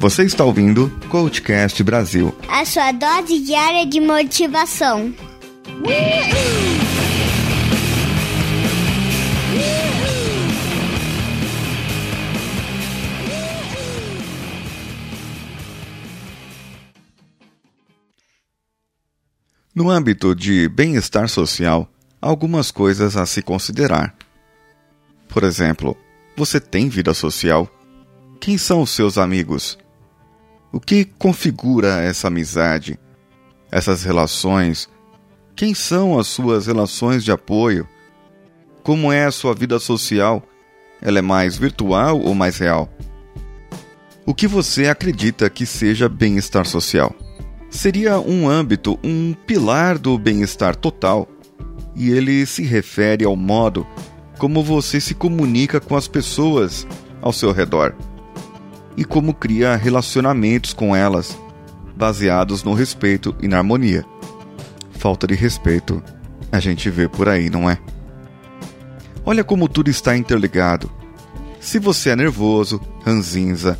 Você está ouvindo Coachcast Brasil. A sua dose diária de motivação. No âmbito de bem-estar social, há algumas coisas a se considerar. Por exemplo, você tem vida social? Quem são os seus amigos? O que configura essa amizade? Essas relações? Quem são as suas relações de apoio? Como é a sua vida social? Ela é mais virtual ou mais real? O que você acredita que seja bem-estar social? Seria um âmbito, um pilar do bem-estar total, e ele se refere ao modo como você se comunica com as pessoas ao seu redor e como cria relacionamentos com elas, baseados no respeito e na harmonia. Falta de respeito a gente vê por aí, não é? Olha como tudo está interligado. Se você é nervoso, ranzinza,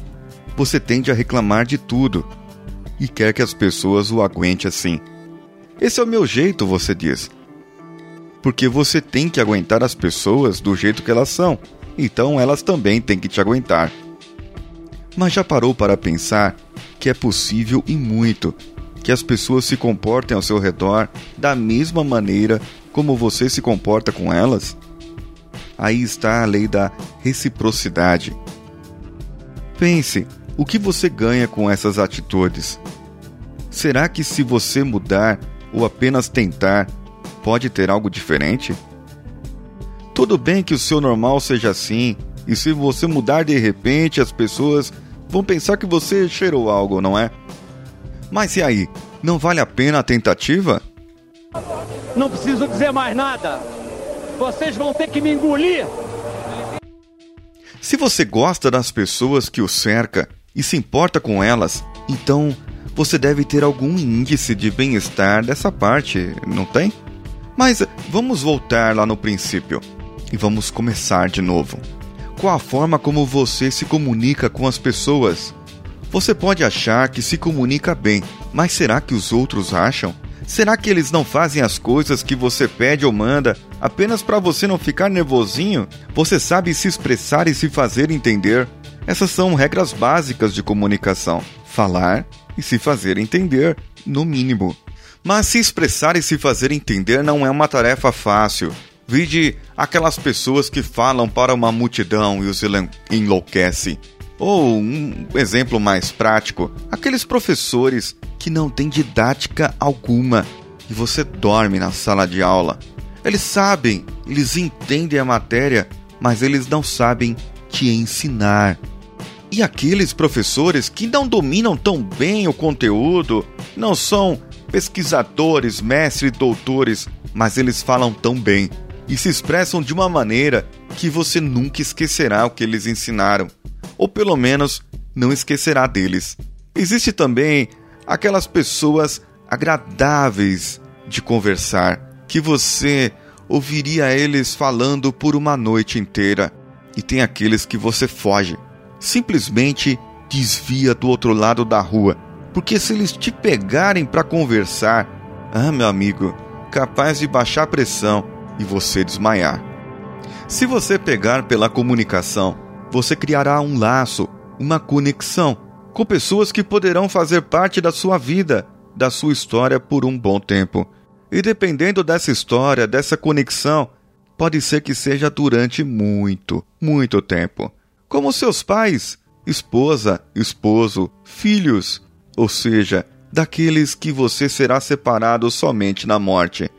você tende a reclamar de tudo e quer que as pessoas o aguentem assim. Esse é o meu jeito, você diz. Porque você tem que aguentar as pessoas do jeito que elas são, então elas também têm que te aguentar. Mas já parou para pensar que é possível e muito que as pessoas se comportem ao seu redor da mesma maneira como você se comporta com elas? Aí está a lei da reciprocidade. Pense, o que você ganha com essas atitudes? Será que se você mudar ou apenas tentar, pode ter algo diferente? Tudo bem que o seu normal seja assim, e se você mudar de repente, as pessoas vão pensar que você cheirou algo, não é? Mas e aí? Não vale a pena a tentativa? Não preciso dizer mais nada. Vocês vão ter que me engolir. Se você gosta das pessoas que o cerca e se importa com elas, então você deve ter algum índice de bem-estar dessa parte, não tem? Mas vamos voltar lá no princípio e vamos começar de novo qual a forma como você se comunica com as pessoas. Você pode achar que se comunica bem, mas será que os outros acham? Será que eles não fazem as coisas que você pede ou manda apenas para você não ficar nervosinho? Você sabe se expressar e se fazer entender? Essas são regras básicas de comunicação: falar e se fazer entender, no mínimo. Mas se expressar e se fazer entender não é uma tarefa fácil. Vide aquelas pessoas que falam para uma multidão e os enlouquece. Ou um exemplo mais prático, aqueles professores que não têm didática alguma e você dorme na sala de aula. Eles sabem, eles entendem a matéria, mas eles não sabem te ensinar. E aqueles professores que não dominam tão bem o conteúdo, não são pesquisadores, mestres, doutores, mas eles falam tão bem e se expressam de uma maneira que você nunca esquecerá o que eles ensinaram, ou pelo menos não esquecerá deles. Existe também aquelas pessoas agradáveis de conversar, que você ouviria eles falando por uma noite inteira, e tem aqueles que você foge, simplesmente desvia do outro lado da rua, porque se eles te pegarem para conversar, ah, meu amigo, capaz de baixar a pressão e você desmaiar. Se você pegar pela comunicação, você criará um laço, uma conexão com pessoas que poderão fazer parte da sua vida, da sua história por um bom tempo. E dependendo dessa história, dessa conexão, pode ser que seja durante muito, muito tempo. Como seus pais, esposa, esposo, filhos, ou seja, daqueles que você será separado somente na morte.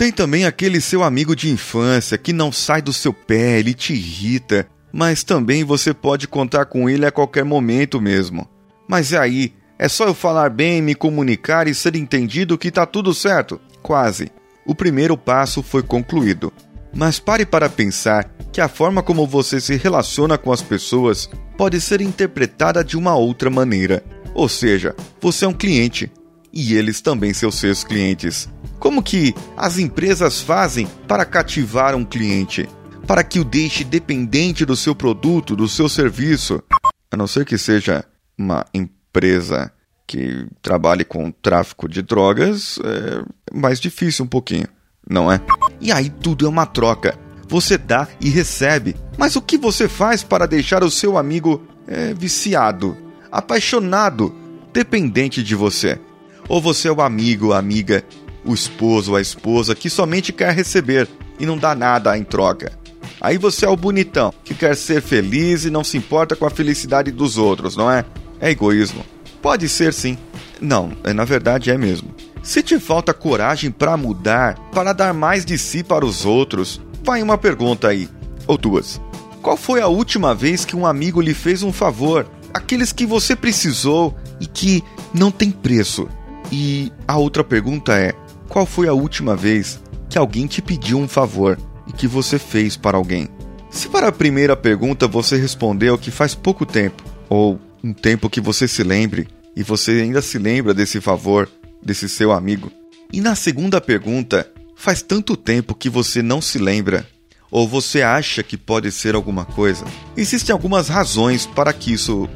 Tem também aquele seu amigo de infância que não sai do seu pé, ele te irrita, mas também você pode contar com ele a qualquer momento mesmo. Mas e aí? É só eu falar bem, me comunicar e ser entendido que tá tudo certo? Quase. O primeiro passo foi concluído. Mas pare para pensar que a forma como você se relaciona com as pessoas pode ser interpretada de uma outra maneira. Ou seja, você é um cliente e eles também são seus clientes. Como que as empresas fazem para cativar um cliente? Para que o deixe dependente do seu produto, do seu serviço? A não ser que seja uma empresa que trabalhe com tráfico de drogas, é mais difícil um pouquinho, não é? E aí tudo é uma troca. Você dá e recebe. Mas o que você faz para deixar o seu amigo é, viciado, apaixonado, dependente de você? Ou você é o amigo, a amiga, o esposo, a esposa que somente quer receber e não dá nada em troca? Aí você é o bonitão, que quer ser feliz e não se importa com a felicidade dos outros, não é? É egoísmo. Pode ser sim. Não, é, na verdade é mesmo. Se te falta coragem para mudar, para dar mais de si para os outros, vai uma pergunta aí, ou duas. Qual foi a última vez que um amigo lhe fez um favor? Aqueles que você precisou e que não tem preço. E a outra pergunta é: qual foi a última vez que alguém te pediu um favor e que você fez para alguém? Se para a primeira pergunta você respondeu que faz pouco tempo, ou um tempo que você se lembre, e você ainda se lembra desse favor, desse seu amigo, e na segunda pergunta, faz tanto tempo que você não se lembra, ou você acha que pode ser alguma coisa, existem algumas razões para que isso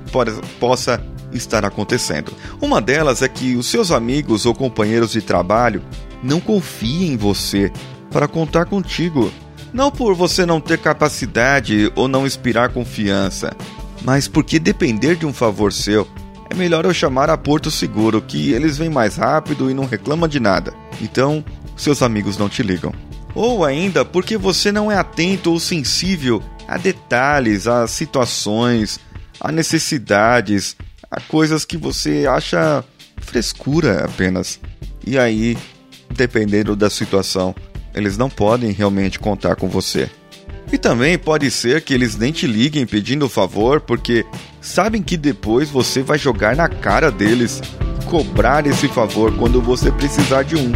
possa estar acontecendo. Uma delas é que os seus amigos ou companheiros de trabalho não confiem em você para contar contigo. Não por você não ter capacidade ou não inspirar confiança, mas porque depender de um favor seu é melhor eu chamar a Porto Seguro, que eles vêm mais rápido e não reclamam de nada. Então, seus amigos não te ligam. Ou ainda porque você não é atento ou sensível a detalhes, a situações, a necessidades, a coisas que você acha frescura apenas. E aí, dependendo da situação, eles não podem realmente contar com você. E também pode ser que eles nem te liguem pedindo favor porque sabem que depois você vai jogar na cara deles cobrar esse favor quando você precisar de um.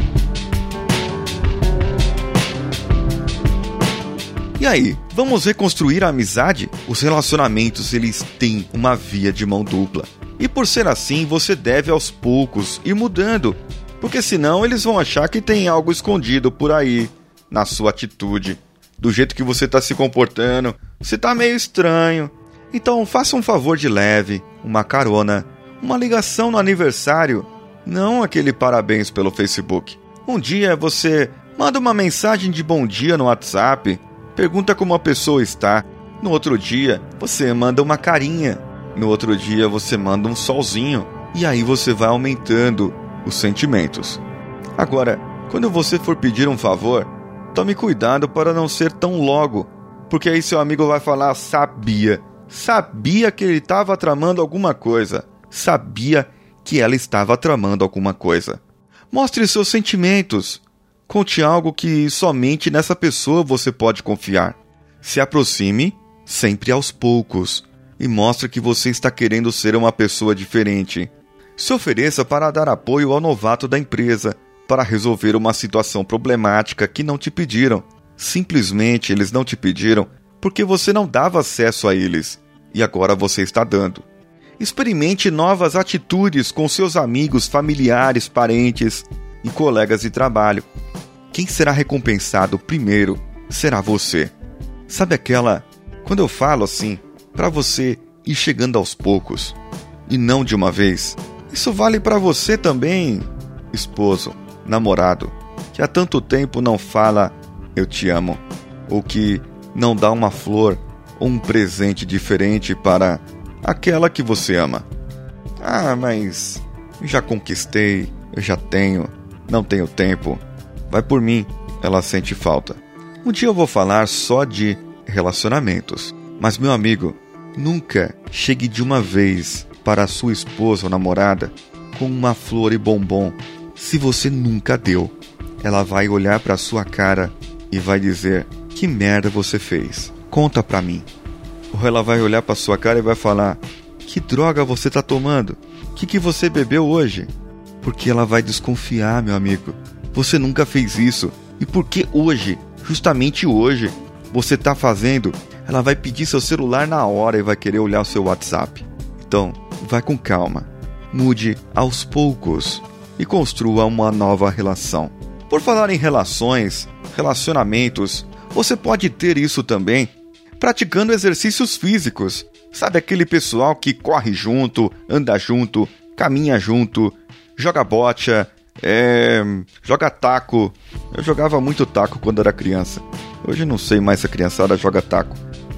E aí, vamos reconstruir a amizade? Os relacionamentos eles têm uma via de mão dupla. E por ser assim, você deve aos poucos ir mudando, porque senão eles vão achar que tem algo escondido por aí na sua atitude do jeito que você está se comportando. Você está meio estranho. Então faça um favor de leve, uma carona, uma ligação no aniversário, não aquele parabéns pelo Facebook. Um dia você manda uma mensagem de bom dia no WhatsApp, pergunta como a pessoa está. No outro dia, você manda uma carinha. No outro dia, você manda um solzinho. E aí você vai aumentando os sentimentos. Agora, quando você for pedir um favor, Tome cuidado para não ser tão logo, porque aí seu amigo vai falar: sabia. Sabia que ele estava tramando alguma coisa. Sabia que ela estava tramando alguma coisa. Mostre seus sentimentos. Conte algo que somente nessa pessoa você pode confiar. Se aproxime, sempre aos poucos, e mostre que você está querendo ser uma pessoa diferente. Se ofereça para dar apoio ao novato da empresa para resolver uma situação problemática que não te pediram. Simplesmente eles não te pediram porque você não dava acesso a eles e agora você está dando. Experimente novas atitudes com seus amigos, familiares, parentes e colegas de trabalho. Quem será recompensado primeiro será você. Sabe aquela. Quando eu falo assim, para você ir chegando aos poucos e não de uma vez. Isso vale para você também, esposo namorado, que há tanto tempo não fala eu te amo, ou que não dá uma flor ou um presente diferente para aquela que você ama. Ah, mas já conquistei, eu já tenho, não tenho tempo. Vai por mim, ela sente falta. Um dia eu vou falar só de relacionamentos, mas meu amigo, nunca chegue de uma vez para sua esposa ou namorada com uma flor e bombom se você nunca deu, ela vai olhar para sua cara e vai dizer: "Que merda você fez? Conta pra mim". Ou ela vai olhar para sua cara e vai falar: "Que droga você tá tomando? Que que você bebeu hoje?" Porque ela vai desconfiar, meu amigo. Você nunca fez isso. E porque hoje, justamente hoje, você tá fazendo, ela vai pedir seu celular na hora e vai querer olhar o seu WhatsApp. Então, vai com calma. Mude aos poucos e construa uma nova relação. Por falar em relações, relacionamentos, você pode ter isso também praticando exercícios físicos. Sabe aquele pessoal que corre junto, anda junto, caminha junto, joga bocha, é, joga taco. Eu jogava muito taco quando era criança. Hoje não sei mais se a criançada joga taco.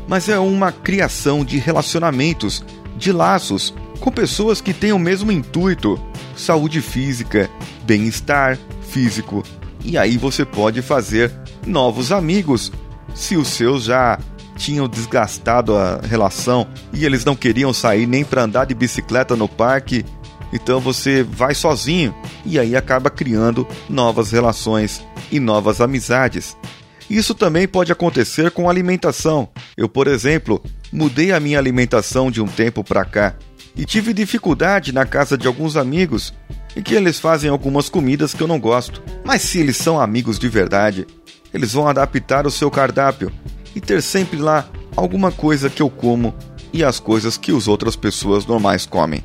Mas é uma criação de relacionamentos, de laços, com pessoas que têm o mesmo intuito: saúde física, bem-estar físico. E aí você pode fazer novos amigos. Se os seus já tinham desgastado a relação e eles não queriam sair nem para andar de bicicleta no parque, então você vai sozinho e aí acaba criando novas relações e novas amizades. Isso também pode acontecer com alimentação. Eu, por exemplo, mudei a minha alimentação de um tempo para cá e tive dificuldade na casa de alguns amigos e que eles fazem algumas comidas que eu não gosto. Mas se eles são amigos de verdade, eles vão adaptar o seu cardápio e ter sempre lá alguma coisa que eu como e as coisas que as outras pessoas normais comem.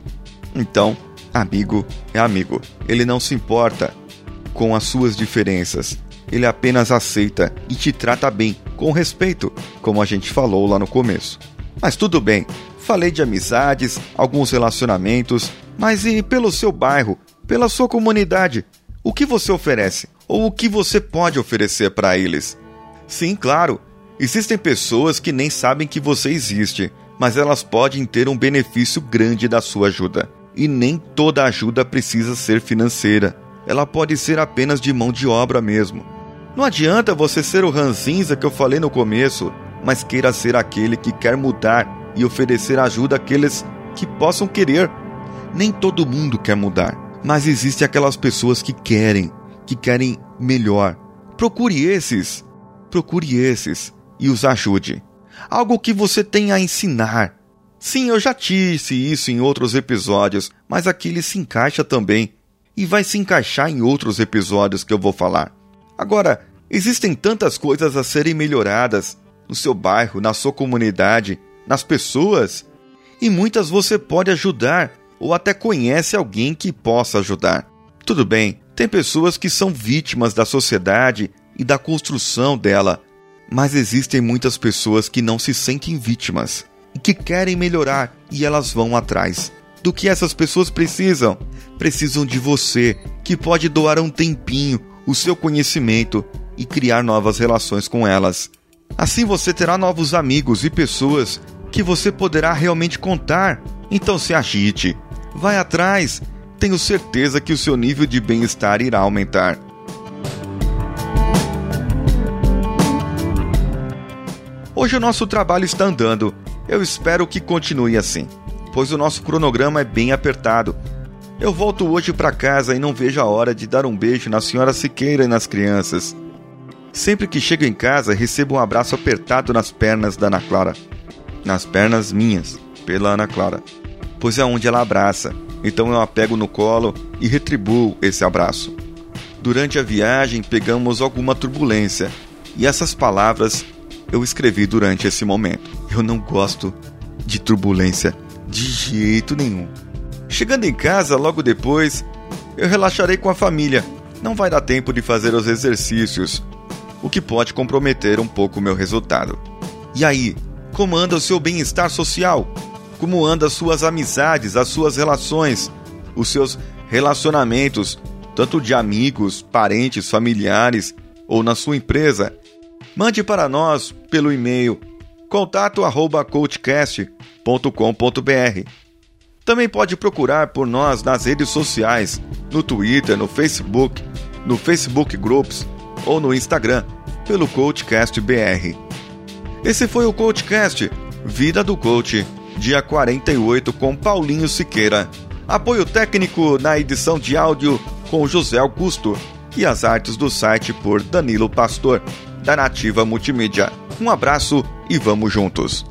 Então, amigo é amigo. Ele não se importa com as suas diferenças. Ele apenas aceita e te trata bem, com respeito, como a gente falou lá no começo. Mas tudo bem, falei de amizades, alguns relacionamentos, mas e pelo seu bairro, pela sua comunidade? O que você oferece? Ou o que você pode oferecer para eles? Sim, claro, existem pessoas que nem sabem que você existe, mas elas podem ter um benefício grande da sua ajuda. E nem toda ajuda precisa ser financeira. Ela pode ser apenas de mão de obra mesmo. Não adianta você ser o ranzinza que eu falei no começo, mas queira ser aquele que quer mudar e oferecer ajuda àqueles que possam querer. Nem todo mundo quer mudar, mas existem aquelas pessoas que querem, que querem melhor. Procure esses, procure esses e os ajude. Algo que você tem a ensinar. Sim, eu já disse isso em outros episódios, mas aqui ele se encaixa também e vai se encaixar em outros episódios que eu vou falar. Agora, existem tantas coisas a serem melhoradas no seu bairro, na sua comunidade, nas pessoas, e muitas você pode ajudar ou até conhece alguém que possa ajudar. Tudo bem, tem pessoas que são vítimas da sociedade e da construção dela, mas existem muitas pessoas que não se sentem vítimas e que querem melhorar e elas vão atrás. Do que essas pessoas precisam? Precisam de você, que pode doar um tempinho o seu conhecimento e criar novas relações com elas. Assim você terá novos amigos e pessoas que você poderá realmente contar. Então se agite, vai atrás, tenho certeza que o seu nível de bem-estar irá aumentar. Hoje o nosso trabalho está andando. Eu espero que continue assim, pois o nosso cronograma é bem apertado eu volto hoje para casa e não vejo a hora de dar um beijo na senhora Siqueira e nas crianças. Sempre que chego em casa, recebo um abraço apertado nas pernas da Ana Clara. Nas pernas minhas, pela Ana Clara. Pois é onde ela abraça. Então eu a pego no colo e retribuo esse abraço. Durante a viagem, pegamos alguma turbulência. E essas palavras eu escrevi durante esse momento. Eu não gosto de turbulência de jeito nenhum. Chegando em casa logo depois, eu relaxarei com a família. Não vai dar tempo de fazer os exercícios, o que pode comprometer um pouco o meu resultado. E aí, como anda o seu bem-estar social? Como andam as suas amizades, as suas relações, os seus relacionamentos, tanto de amigos, parentes, familiares ou na sua empresa? Mande para nós pelo e-mail contato@coachcast.com.br também pode procurar por nós nas redes sociais, no Twitter, no Facebook, no Facebook Groups ou no Instagram, pelo Coachcast BR. Esse foi o Coachcast Vida do Coach, dia 48 com Paulinho Siqueira. Apoio técnico na edição de áudio com José Augusto e as artes do site por Danilo Pastor, da Nativa Multimídia. Um abraço e vamos juntos!